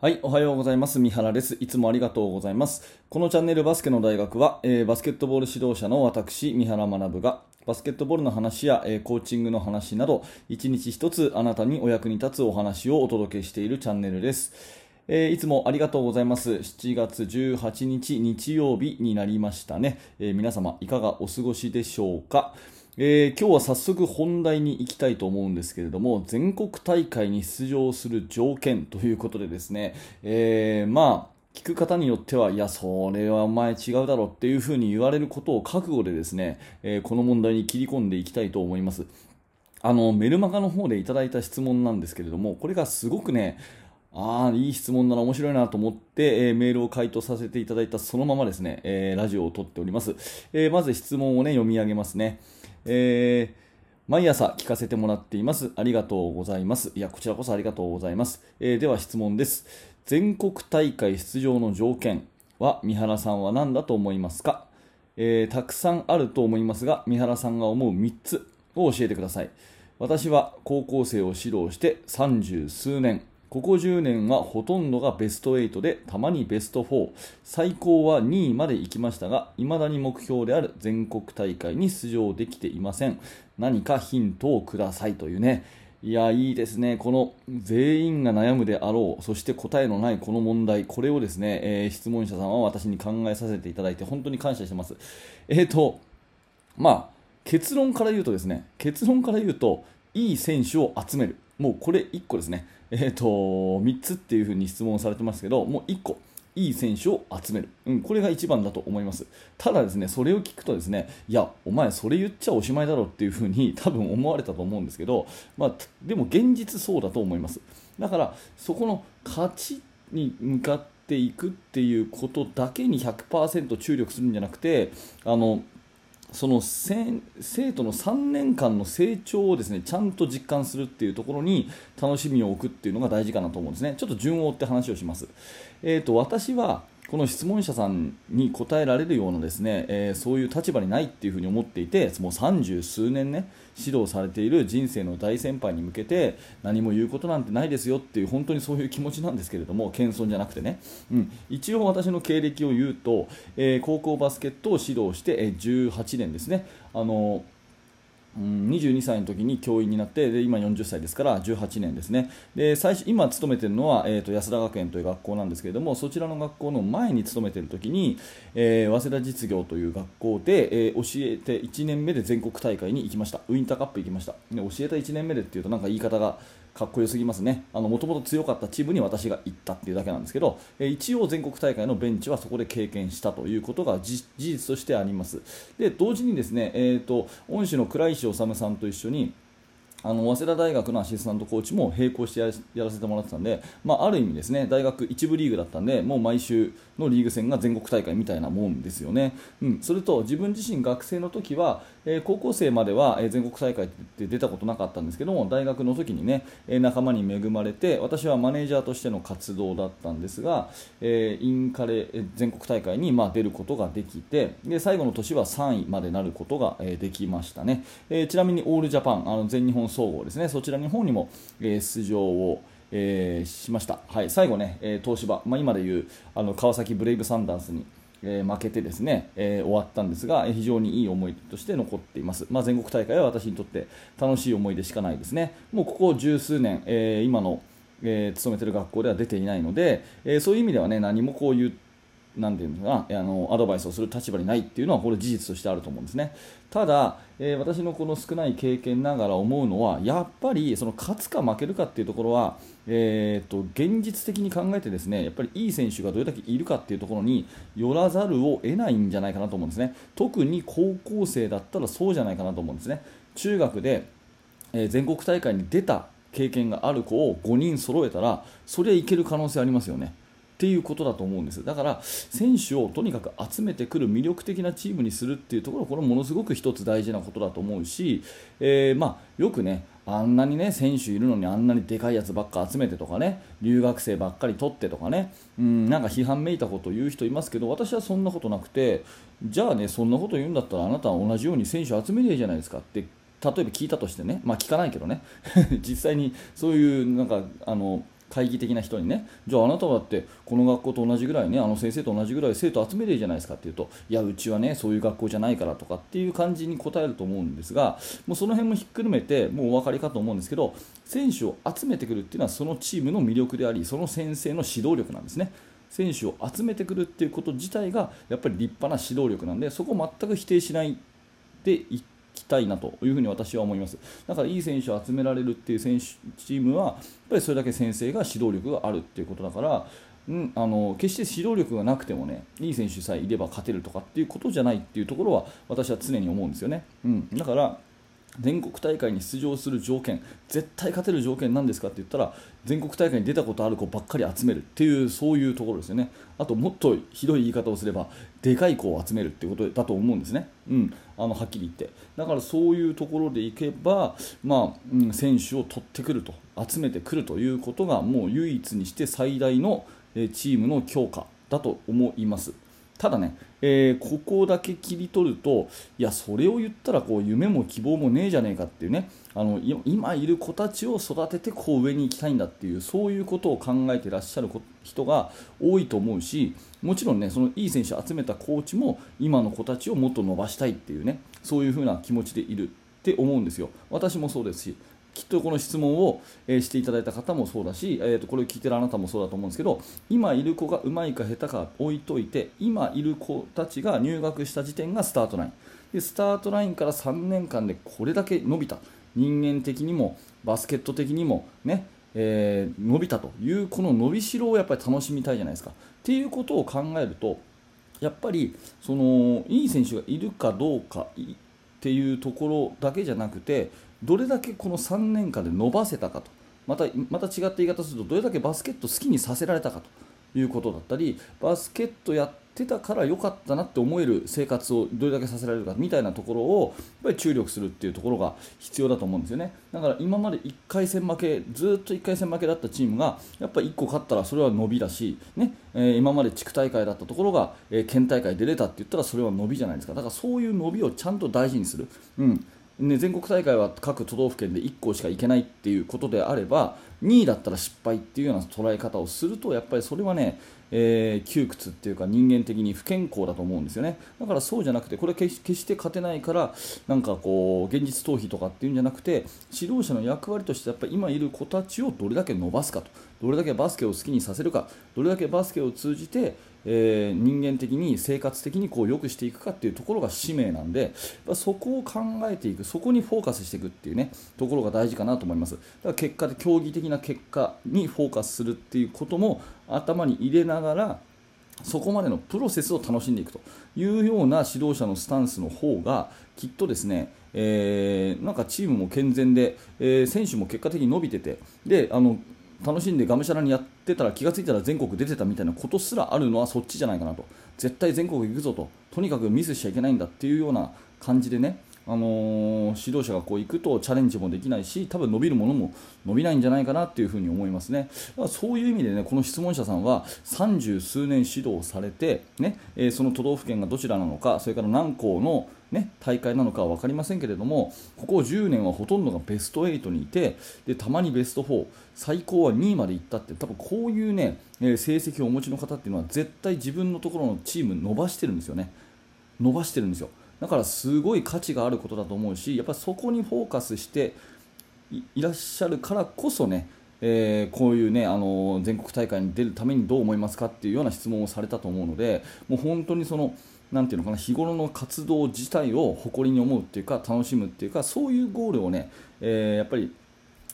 はい、おはようございます。三原です。いつもありがとうございます。このチャンネルバスケの大学は、えー、バスケットボール指導者の私、三原学が、バスケットボールの話や、えー、コーチングの話など、一日一つあなたにお役に立つお話をお届けしているチャンネルです。えー、いつもありがとうございます。7月18日日曜日になりましたね。え皆様、いかがお過ごしでしょうか？えー、今日は早速本題に行きたいと思うんですけれども全国大会に出場する条件ということでですね、えー、まあ聞く方によっては、いや、それはお前違うだろっていうふうに言われることを覚悟でですね、えー、この問題に切り込んでいきたいと思います。あの、メルマガの方でいただいた質問なんですけれども、これがすごくね、ああ、いい質問だな、面白いなと思って、えー、メールを回答させていただいたそのままですね、えー、ラジオを撮っております。えー、まず質問をね、読み上げますね。えー、毎朝聞かせてもらっています。ありがとうございます。いや、こちらこそありがとうございます。えー、では質問です。全国大会出場の条件は三原さんは何だと思いますか、えー、たくさんあると思いますが、三原さんが思う3つを教えてください。私は高校生を指導して30数年、ここ10年はほとんどがベスト8でたまにベスト4最高は2位まで行きましたが未だに目標である全国大会に出場できていません。何かヒントをくださいというね。いやいいですね。この全員が悩むであろうそして答えのないこの問題。これをですね、えー、質問者さんは私に考えさせていただいて本当に感謝してます。えっ、ー、とまあ結論から言うとですね結論から言うといい選手を集める。もうこれ1個ですね。えーと、3つっていうふうに質問されてますけどもう1個いい選手を集める、うん、これが一番だと思います。ただですねそれを聞くとですねいやお前それ言っちゃおしまいだろっていうふうに 多分思われたと思うんですけど、まあ、でも現実そうだと思います。だからそこの勝ちに向かっていくっていうことだけに100%注力するんじゃなくてあのその生徒の3年間の成長をですねちゃんと実感するっていうところに楽しみを置くっていうのが大事かなと思うんですね。ちょっと順を追って話をします、えーと私はこの質問者さんに答えられるようなですね、えー、そういう立場にないっていうふに思っていてもう30数年ね指導されている人生の大先輩に向けて何も言うことなんてないですよっていう本当にそういう気持ちなんですけれども謙遜じゃなくてね、うん、一応私の経歴を言うと、えー、高校バスケットを指導して、え、18年ですね。あのーうん、22歳の時に教員になってで今40歳ですから18年ですね。で最初今勤めてるのは、えーと、安田学園という学校なんですけれどもそちらの学校の前に勤めてる時に、えー、早稲田実業という学校で、えー、教えて1年目で全国大会に行きました。ウインターカップ行きました。で教えた1年目でっていうとなんか言い方がかっこよすぎますね、もともと強かったチームに私が行ったっていうだけなんですけど、え一応全国大会のベンチはそこで経験したということが事実としてあります。で同時にですね、えーと、恩師の倉石修さんと一緒にあの早稲田大学のアシスタントコーチも並行してやらせてもらってたんで、まあ、ある意味ですね大学一部リーグだったんでもう毎週のリーグ戦が全国大会みたいなもんですよね、うん、それと自分自身学生の時は、えー、高校生までは、えー、全国大会って出たことなかったんですけども大学の時にね、えー、仲間に恵まれて私はマネージャーとしての活動だったんですが、えインカレ全国大会に、まあ、出ることができてで最後の年は3位までなることが、えできましたね、えちなみにオールジャパンあの全日本総合ですね。そちらの方にも、え出場をえー、しました、はい、最後ね、えー、東芝、まあ、今でいうあの川崎ブレイブサンダースに、え、負けてですね、え、終わったんですが、非常にいい思いとして残っています、まあ、全国大会は私にとって楽しい思い出しかないですね、もうここ十数年、え、今の、え、勤めてる学校では出ていないので、え、そういう意味ではね何もこういうなんていうのかあのアドバイスをする立場にないっていうのはこれ事実としてあると思うんですね。ただ、えー、私のこの少ない経験ながら思うのはやっぱりその勝つか負けるかっていうところは、えーと、現実的に考えてですねやっぱりいい選手がどれだけいるかっていうところによらざるを得ないんじゃないかなと思うんですね。特に高校生だったらそうじゃないかなと思うんですね。中学で、えー、全国大会に出た経験がある子を5人揃えたらそれはいける可能性ありますよね。っていうことだと思うんです。だから選手をとにかく集めてくる魅力的なチームにするっていうところこれものすごく一つ大事なことだと思うし、えー、まあ、よくねあんなにね選手いるのにあんなにでかいやつばっか集めてとかね留学生ばっかり取ってとかねうんなんか批判めいたことを言う人いますけど私はそんなことなくてじゃあねそんなこと言うんだったらあなたは同じように選手集めりゃいいじゃないですかって例えば聞いたとしてね、まあ、聞かないけどね 実際にそういうなんかあの会議的な人にねじゃああなただってこの学校と同じぐらいねあの先生と同じぐらい生徒集めてるじゃないですかっていうといやうちはねそういう学校じゃないからとかっていう感じに答えると思うんですがもうその辺もひっくるめてもうお分かりかと思うんですけど選手を集めてくるっていうのはそのチームの魅力でありその先生の指導力なんですね。選手を集めてくるっていうこと自体がやっぱり立派な指導力なんでそこを全く否定しないでいきたいなというふうに私は思います。だからいい選手を集められるっていう選手チームはやっぱりそれだけ先生が指導力があるっていうことだからうん、あの決して指導力がなくてもねいい選手さえいれば勝てるとかっていうことじゃないっていうところは私は常に思うんですよね、うん、だから全国大会に出場する条件絶対勝てる条件なんですかって言ったら全国大会に出たことある子ばっかり集めるっていうそういうところですよね。あともっとひどい言い方をすればでかい子を集めるってことだと思うんですね、うん、あのはっきり言って。だからそういうところでいけば、まあうん、選手を取ってくると集めてくるということがもう唯一にして最大のチームの強化だと思います。ただね、えー、ここだけ切り取るといやそれを言ったらこう夢も希望もねえじゃねえかっていうねあの今いる子たちを育ててこう上に行きたいんだっていうそういうことを考えてらっしゃる人が多いと思うしもちろんねそのいい選手を集めたコーチも今の子たちをもっと伸ばしたいっていうねそういう風な気持ちでいるって思うんですよ。私もそうですしきっとこの質問を、えしていただいた方もそうだし、えー、とこれを聞いてるあなたもそうだと思うんですけど今いる子がうまいか下手か置いといて今いる子たちが入学した時点がスタートラインでスタートラインから3年間でこれだけ伸びた人間的にもバスケット的にもね、えー、伸びたというこの伸びしろをやっぱり楽しみたいじゃないですか。っていうことを考えるとやっぱりそのいい選手がいるかどうかっていうところだけじゃなくてどれだけこの3年間で伸ばせたかと。またまた違った言い方するとどれだけバスケット好きにさせられたかと。いうことだったりバスケットやってたから良かったなって思える生活をどれだけさせられるかみたいなところをやっぱり注力するっていうところが必要だと思うんですよね。だから今まで1回戦負けずっと1回戦負けだったチームがやっぱり1個勝ったらそれは伸びだし、ねえー、今まで地区大会だったところが、えー、県大会出れたって言ったらそれは伸びじゃないですか。だからそういう伸びをちゃんと大事にする、うん。ね、全国大会は各都道府県で1校しか行けないっていうことであれば2位だったら失敗っていうような捉え方をするとやっぱりそれはね、えー、窮屈っていうか人間的に不健康だと思うんですよね。だからそうじゃなくてこれは決して勝てないからなんかこう現実逃避とかっていうんじゃなくて指導者の役割としてやっぱり今いる子たちをどれだけ伸ばすかと。どれだけバスケを好きにさせるか。どれだけバスケを通じてえー、人間的に生活的にこう良くしていくかっていうところが使命なんでそこを考えていく。そこにフォーカスしていくっていうねところが大事かなと思います。だから結果で競技的な結果にフォーカスするっていうことも頭に入れながらそこまでのプロセスを楽しんでいくというような指導者のスタンスの方がきっとですね、えー、なんかチームも健全で、えー、選手も結果的に伸びててであの楽しんでがむしゃらにやってたら気が付いたら全国出てたみたいなことすらあるのはそっちじゃないかなと。絶対全国行くぞと。とにかくミスしちゃいけないんだっていうような感じでねあの、指導者がこう行くとチャレンジもできないし多分伸びるものも伸びないんじゃないかなっていうふに思いますね。だからそういう意味でねこの質問者さんは30数年指導されて、ねえー、その都道府県がどちらなのかそれから何校のね、大会なのかは分かりませんけれどもここ10年はほとんどがベスト8にいてでたまにベスト4最高は2位まで行ったって多分こういう、ね、え成績をお持ちの方っていうのは絶対自分のところのチーム伸ばしてるんですよね。伸ばしてるんですよ。だからすごい価値があることだと思うしやっぱそこにフォーカスしていらっしゃるからこそねえー、こういうねあの全国大会に出るためにどう思いますかっていうような質問をされたと思うのでもう本当にそのなていうのかな日頃の活動自体を誇りに思うっていうか楽しむっていうかそういうゴールをね、えー、やっぱり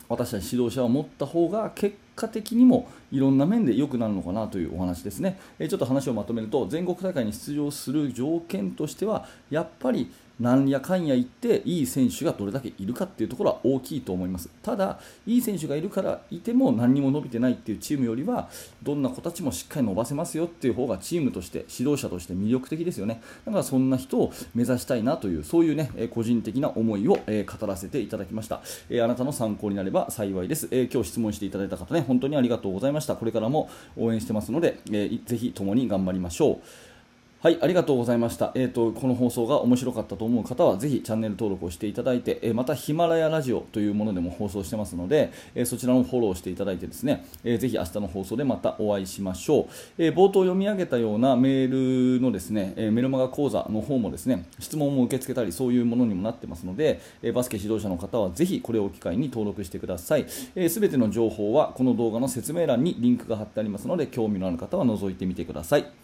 私たち指導者は持った方が結果的にもいろんな面で良くなるのかなというお話ですね、えー、ちょっと話をまとめると全国大会に出場する条件としてはやっぱりなんやかんや言っていい選手がどれだけいるかっていうところは大きいと思います。ただいい選手がいるからいても何にも伸びてないっていうチームよりはどんな子たちもしっかり伸ばせますよっていう方がチームとして指導者として魅力的ですよね。だからそんな人を目指したいなというそういうね個人的な思いを語らせていただきました。あなたの参考になれば幸いです。今日質問していただいた方ね本当にありがとうございました。これからも応援してますのでぜひ共に頑張りましょう。はい、ありがとうございました。えっ、と、この放送が面白かったと思う方は、ぜひチャンネル登録をしていただいて、えまたヒマラヤラジオというものでも放送してますので、えそちらのフォローしていただいてですね、えーぜひ明日の放送でまたお会いしましょう。え冒頭読み上げたようなメールのですね、えメルマガ講座の方もですね、質問も受け付けたり、そういうものにもなってますので、えバスケ指導者の方はぜひこれを機会に登録してください。す、えー、ての情報はこの動画の説明欄にリンクが貼ってありますので、興味のある方は覗いてみてください。